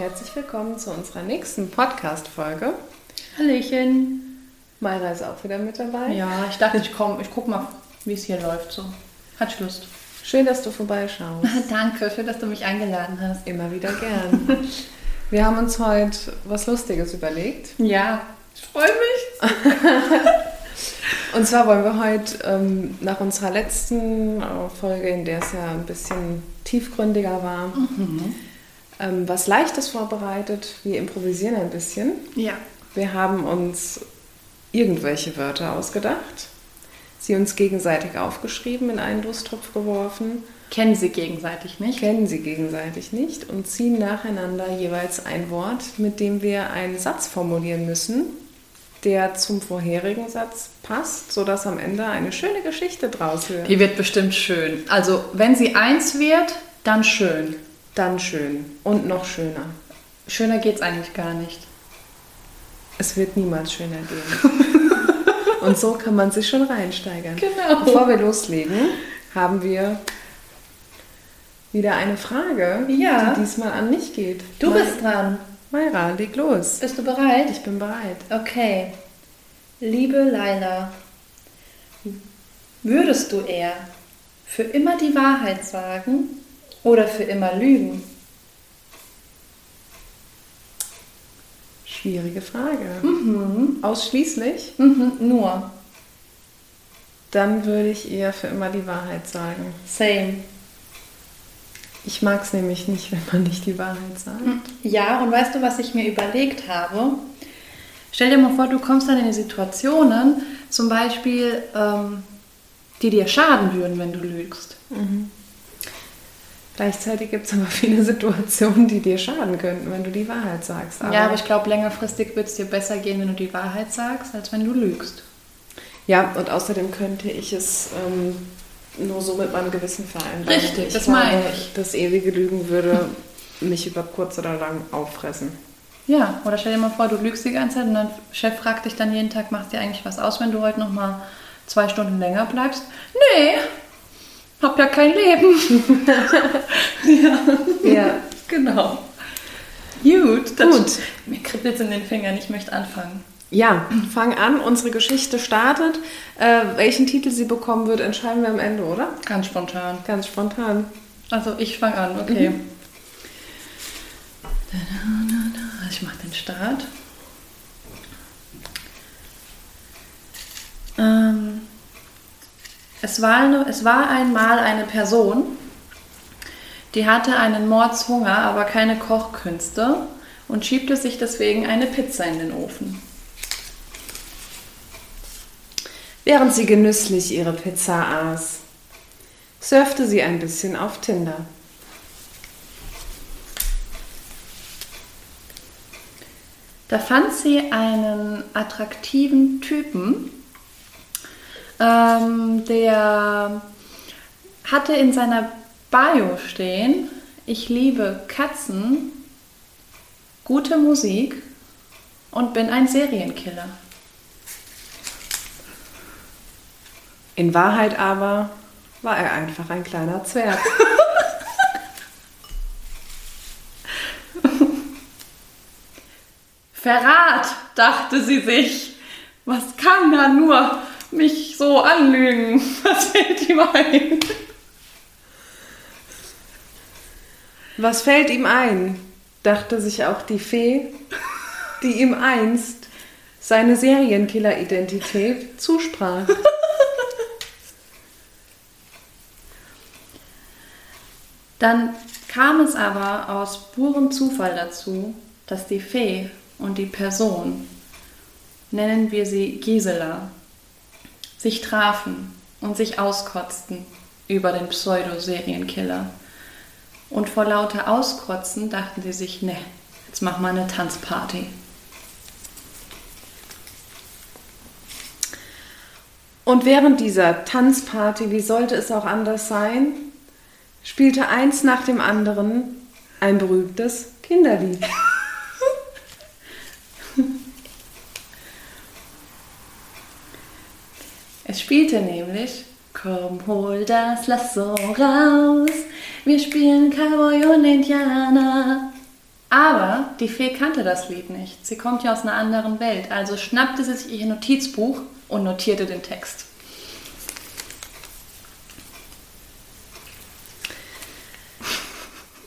herzlich willkommen zu unserer nächsten Podcast-Folge. Hallöchen. Mayra ist auch wieder mit dabei. Ja, ich dachte, ich komme, ich guck mal, wie es hier läuft. So. Hat Lust. Schön, dass du vorbeischaust. Danke, schön, dass du mich eingeladen hast. Immer wieder gern. Wir haben uns heute was Lustiges überlegt. Ja, ich freue mich. Und zwar wollen wir heute ähm, nach unserer letzten äh, Folge, in der es ja ein bisschen tiefgründiger war, mhm. Ähm, was Leichtes vorbereitet. Wir improvisieren ein bisschen. Ja. Wir haben uns irgendwelche Wörter ausgedacht, sie uns gegenseitig aufgeschrieben, in einen Lusttopf geworfen. Kennen sie gegenseitig nicht? Kennen sie gegenseitig nicht und ziehen nacheinander jeweils ein Wort, mit dem wir einen Satz formulieren müssen, der zum vorherigen Satz passt, sodass am Ende eine schöne Geschichte draus wird. Die wird bestimmt schön. Also, wenn sie eins wird, dann schön. Dann schön. Und noch schöner. Schöner geht es eigentlich gar nicht. Es wird niemals schöner gehen. Und so kann man sich schon reinsteigern. Genau. Bevor wir loslegen, haben wir wieder eine Frage, ja. die diesmal an mich geht. Du Mai bist dran. Mayra, leg los. Bist du bereit? Ich bin bereit. Okay. Liebe Laila, würdest du eher für immer die Wahrheit sagen oder für immer lügen? Schwierige Frage. Mhm. Ausschließlich? Mhm, nur. Dann würde ich eher für immer die Wahrheit sagen. Same. Ich mag es nämlich nicht, wenn man nicht die Wahrheit sagt. Ja, und weißt du, was ich mir überlegt habe? Stell dir mal vor, du kommst dann in Situationen, zum Beispiel, ähm, die dir schaden würden, wenn du lügst. Mhm. Gleichzeitig gibt es aber viele Situationen, die dir schaden könnten, wenn du die Wahrheit sagst. Aber ja, aber ich glaube, längerfristig wird es dir besser gehen, wenn du die Wahrheit sagst, als wenn du lügst. Ja, und außerdem könnte ich es ähm, nur so mit meinem Gewissen vereinbaren. Richtig, ich das meine ich. Das ewige Lügen würde mich über kurz oder lang auffressen. Ja, oder stell dir mal vor, du lügst die ganze Zeit und dein Chef fragt dich dann jeden Tag, macht dir eigentlich was aus, wenn du heute noch mal zwei Stunden länger bleibst? Nee, hab ja kein Leben. ja. ja, genau. Gut, Gut. Mir kribbelt es in den Fingern, ich möchte anfangen. Ja, fang an. Unsere Geschichte startet. Äh, welchen Titel sie bekommen wird, entscheiden wir am Ende, oder? Ganz spontan. Ganz spontan. Also ich fange an, okay. Mhm. Ich mache den Start. Ähm, es, war eine, es war einmal eine Person, die hatte einen Mordshunger, aber keine Kochkünste und schiebte sich deswegen eine Pizza in den Ofen. Während sie genüsslich ihre Pizza aß, surfte sie ein bisschen auf Tinder. Da fand sie einen attraktiven Typen, ähm, der hatte in seiner Bio stehen, ich liebe Katzen, gute Musik und bin ein Serienkiller. In Wahrheit aber war er einfach ein kleiner Zwerg. Verrat, dachte sie sich. Was kann er nur mich so anlügen? Was fällt ihm ein? Was fällt ihm ein? dachte sich auch die Fee, die ihm einst seine Serienkiller-Identität zusprach. Dann kam es aber aus purem Zufall dazu, dass die Fee und die Person, nennen wir sie Gisela, sich trafen und sich auskotzten über den Pseudo-Serienkiller. Und vor lauter Auskotzen dachten sie sich, ne, jetzt machen wir eine Tanzparty. Und während dieser Tanzparty, wie sollte es auch anders sein, spielte eins nach dem anderen ein berühmtes Kinderlied. Es spielte nämlich Komm, hol das Lasso raus, wir spielen Cowboy und Indianer. Aber die Fee kannte das Lied nicht. Sie kommt ja aus einer anderen Welt. Also schnappte sie sich ihr Notizbuch und notierte den Text.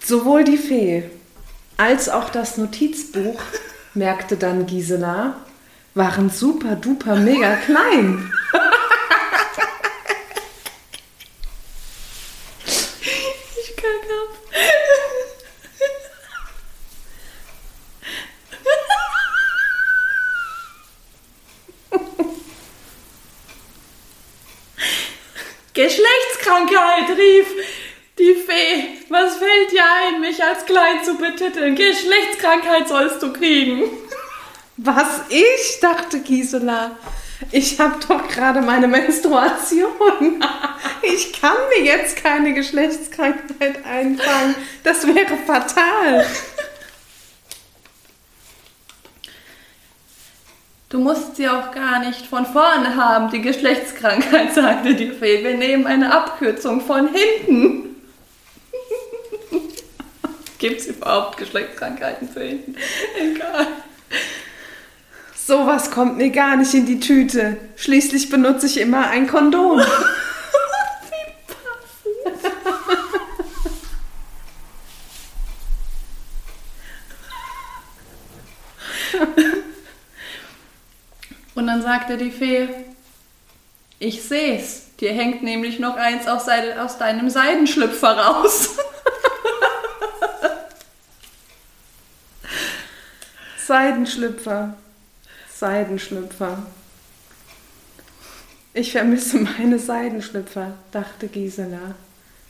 Sowohl die Fee als auch das Notizbuch, merkte dann Gisela, waren super duper mega klein. Ich kack ab. Geschlechtskrankheit, rief die Fee. Was fällt dir ein, mich als klein zu betiteln? Geschlechtskrankheit sollst du kriegen. Was ich, dachte Gisela. Ich habe doch gerade meine Menstruation. Ich kann mir jetzt keine Geschlechtskrankheit einfangen. Das wäre fatal. Du musst sie auch gar nicht von vorne haben, die Geschlechtskrankheit, sagte die Fee. Wir nehmen eine Abkürzung von hinten. Gibt es überhaupt Geschlechtskrankheiten für hinten? Egal. Sowas kommt mir gar nicht in die Tüte. Schließlich benutze ich immer ein Kondom. Wie passend. Und dann sagte die Fee, ich seh's, dir hängt nämlich noch eins aus deinem Seidenschlüpfer raus. Seidenschlüpfer. Seidenschlüpfer. Ich vermisse meine Seidenschlüpfer, dachte Gisela.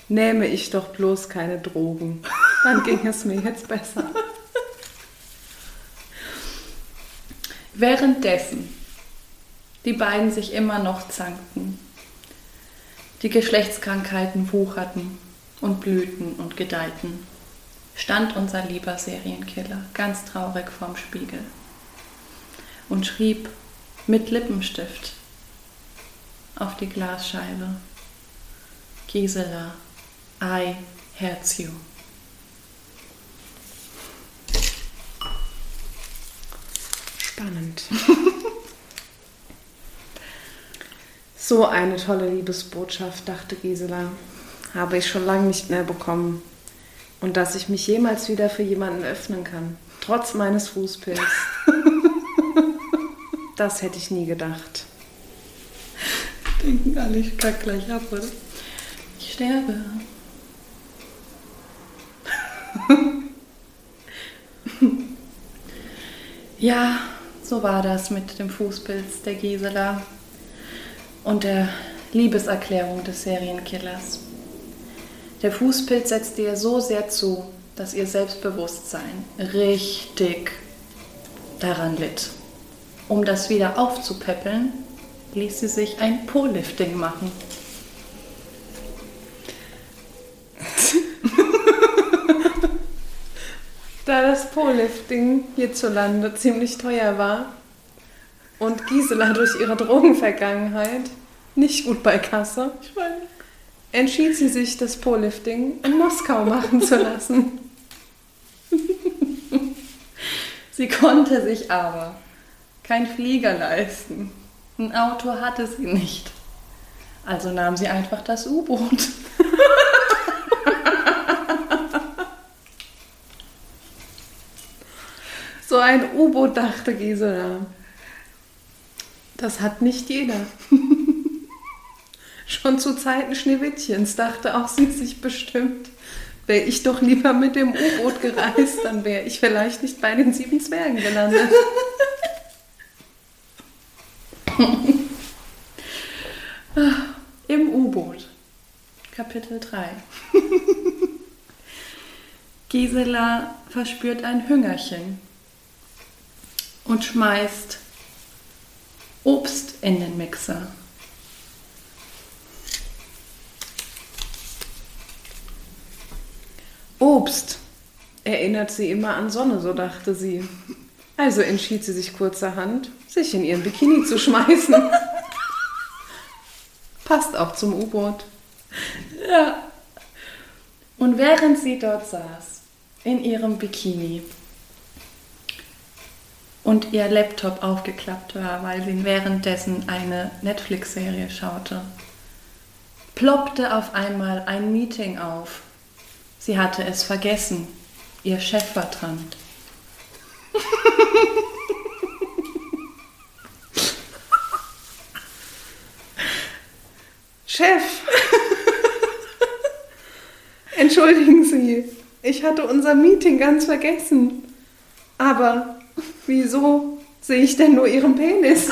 Nähme ich doch bloß keine Drogen. Dann ging es mir jetzt besser. Währenddessen die beiden sich immer noch zankten. Die Geschlechtskrankheiten wucherten und blühten und gedeihten. Stand unser lieber Serienkiller ganz traurig vorm Spiegel und schrieb mit Lippenstift auf die Glasscheibe Gisela, I hurt you. Spannend. So eine tolle Liebesbotschaft, dachte Gisela, habe ich schon lange nicht mehr bekommen. Und dass ich mich jemals wieder für jemanden öffnen kann, trotz meines Fußpilz. Das hätte ich nie gedacht. Denken alle, ich kack gleich ab, oder? Ich sterbe. ja, so war das mit dem Fußpilz der Gisela und der Liebeserklärung des Serienkillers. Der Fußpilz setzte ihr so sehr zu, dass ihr Selbstbewusstsein richtig daran litt. Um das wieder aufzupäppeln, ließ sie sich ein Po-Lifting machen. Da das Po-Lifting hierzulande ziemlich teuer war und Gisela durch ihre Drogenvergangenheit nicht gut bei Kasse, Ich meine, entschied sie sich, das Po-Lifting in Moskau machen zu lassen. sie konnte sich aber kein Flieger leisten. Ein Auto hatte sie nicht. Also nahm sie einfach das U-Boot. So ein U-Boot, dachte Gisela. Das hat nicht jeder. Schon zu Zeiten Schneewittchens dachte auch sie sich bestimmt, wäre ich doch lieber mit dem U-Boot gereist, dann wäre ich vielleicht nicht bei den sieben Zwergen gelandet. Im U-Boot. Kapitel 3. Gisela verspürt ein Hüngerchen und schmeißt Obst in den Mixer. Obst erinnert sie immer an Sonne, so dachte sie. Also entschied sie sich kurzerhand, sich in ihren Bikini zu schmeißen. Passt auch zum U-Boot. Ja. Und während sie dort saß, in ihrem Bikini, und ihr Laptop aufgeklappt war, weil sie währenddessen eine Netflix-Serie schaute, ploppte auf einmal ein Meeting auf. Sie hatte es vergessen. Ihr Chef war dran. Chef! Entschuldigen Sie, ich hatte unser Meeting ganz vergessen. Aber wieso sehe ich denn nur Ihren Penis?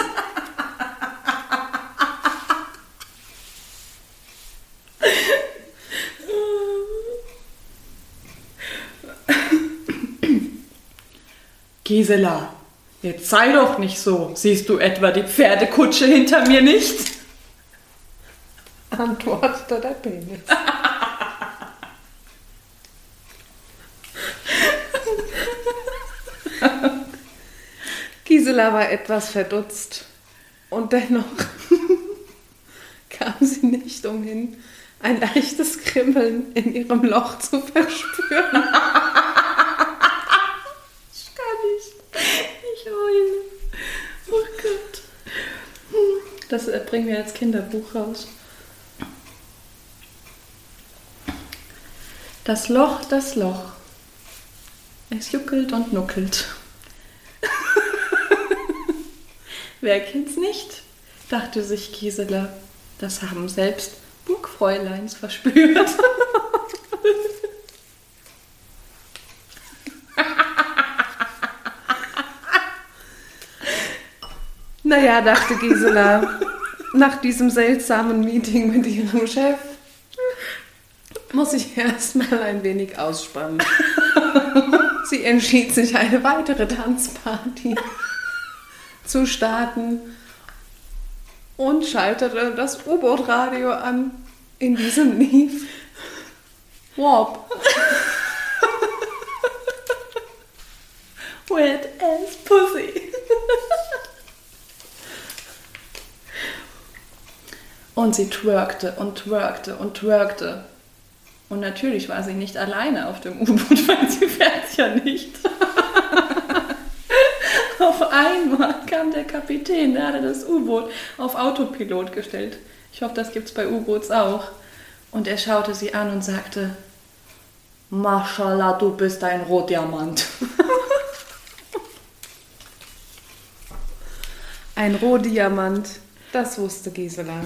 Gisela, jetzt sei doch nicht so. Siehst du etwa die Pferdekutsche hinter mir nicht? Antwortete der Penis. Gisela war etwas verdutzt und dennoch kam sie nicht umhin, ein leichtes Kribbeln in ihrem Loch zu verspüren. Ich kann nicht. Ich heule. Oh Gott. Das äh, bringen wir als Kinderbuch raus. Das Loch, das Loch. Es juckelt und nuckelt. Wer kennt's nicht? dachte sich Gisela. Das haben selbst Burgfräuleins verspürt. Naja, dachte Gisela, nach diesem seltsamen Meeting mit ihrem Chef muss ich erstmal ein wenig ausspannen. Sie entschied sich, eine weitere Tanzparty zu starten und schaltete das U-Boot-Radio an. In diesem lief Warp. Wet as Pussy. Und sie twerkte und twerkte und twerkte. Und natürlich war sie nicht alleine auf dem U-Boot, weil sie fährt ja nicht. auf einmal kam der Kapitän, der hatte das U-Boot auf Autopilot gestellt. Ich hoffe, das gibt es bei U-Boots auch. Und er schaute sie an und sagte, Mashallah, du bist ein Rohdiamant. Ein Rohdiamant, das wusste Gisela.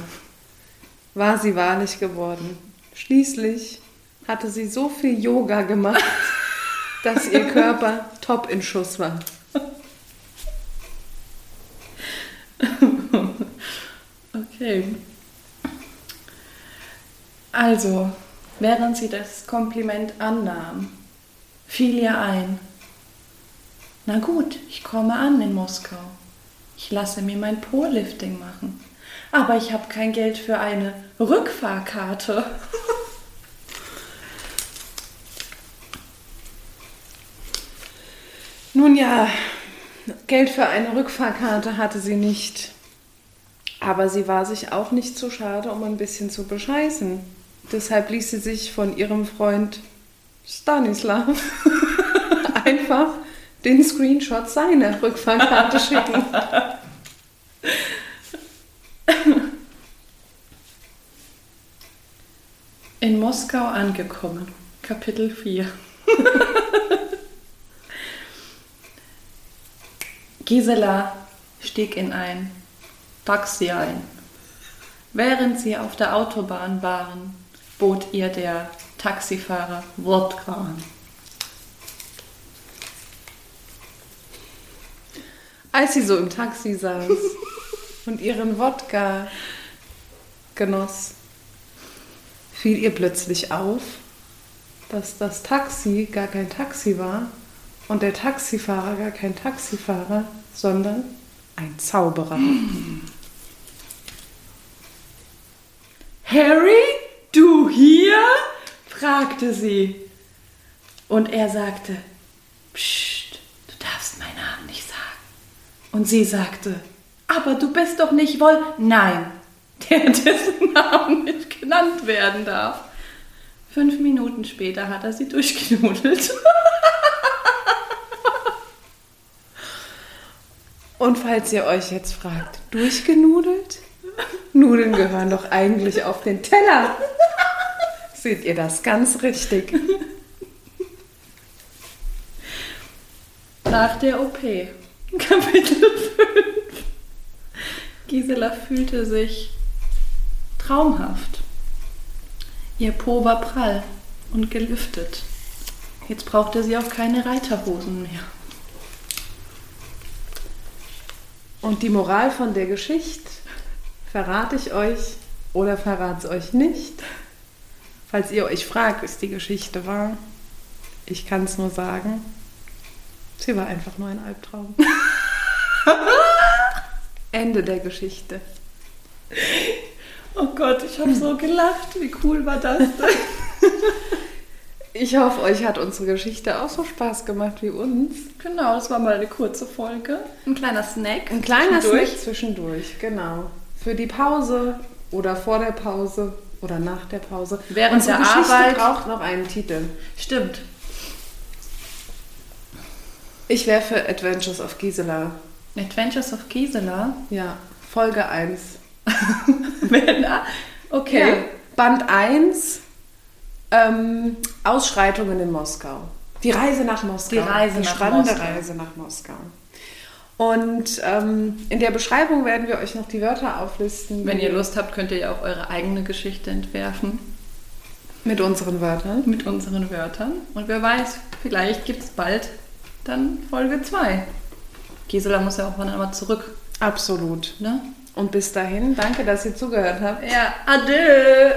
War sie wahrlich geworden. Schließlich hatte sie so viel Yoga gemacht, dass ihr Körper top in Schuss war. Okay. Also, während sie das Kompliment annahm, fiel ihr ein. Na gut, ich komme an in Moskau. Ich lasse mir mein Po-Lifting machen. Aber ich habe kein Geld für eine Rückfahrkarte. Nun ja, Geld für eine Rückfahrkarte hatte sie nicht. Aber sie war sich auch nicht zu schade, um ein bisschen zu bescheißen. Deshalb ließ sie sich von ihrem Freund Stanislav einfach den Screenshot seiner Rückfahrkarte schicken. In Moskau angekommen. Kapitel 4. Gisela stieg in ein Taxi ein. Während sie auf der Autobahn waren, bot ihr der Taxifahrer Wodka an. Als sie so im Taxi saß und ihren Wodka genoss, fiel ihr plötzlich auf, dass das Taxi gar kein Taxi war und der Taxifahrer gar kein Taxifahrer, sondern ein Zauberer. Harry, du hier? fragte sie. Und er sagte, Psst, du darfst meinen Namen nicht sagen. Und sie sagte, aber du bist doch nicht wohl. Nein, der dessen Namen nicht genannt werden darf. Fünf Minuten später hat er sie durchgenudelt. Und falls ihr euch jetzt fragt, durchgenudelt? Nudeln gehören doch eigentlich auf den Teller. Seht ihr das ganz richtig? Nach der OP. Kapitel 5. Gisela fühlte sich traumhaft. Ihr Po war prall und gelüftet. Jetzt brauchte sie auch keine Reiterhosen mehr. Und die Moral von der Geschichte verrate ich euch oder verrate es euch nicht. Falls ihr euch fragt, was die Geschichte war, ich kann es nur sagen, sie war einfach nur ein Albtraum. Ende der Geschichte. Oh Gott, ich habe so gelacht. Wie cool war das denn? Ich hoffe, euch hat unsere Geschichte auch so Spaß gemacht wie uns. Genau, das war mal eine kurze Folge. Ein kleiner Snack. Ein kleiner Snack zwischendurch, genau. Für die Pause oder vor der Pause oder nach der Pause. Während unsere der Geschichte Arbeit. braucht noch einen Titel. Stimmt. Ich wäre für Adventures of Gisela. Adventures of Gisela. Ja, Folge 1. Da? Okay. Ja, Band 1, ähm, Ausschreitungen in Moskau. Die Reise nach Moskau. Die Reise Die nach spannende Moskau. Reise nach Moskau. Und ähm, in der Beschreibung werden wir euch noch die Wörter auflisten. Wenn ihr Lust habt, könnt ihr ja auch eure eigene Geschichte entwerfen Mit unseren Wörtern. mit unseren Wörtern. Und wer weiß, vielleicht gibt es bald dann Folge 2. Gisela muss ja auch mal einmal zurück. Absolut. Ne? Und bis dahin, danke, dass ihr zugehört habt. Ja, adieu.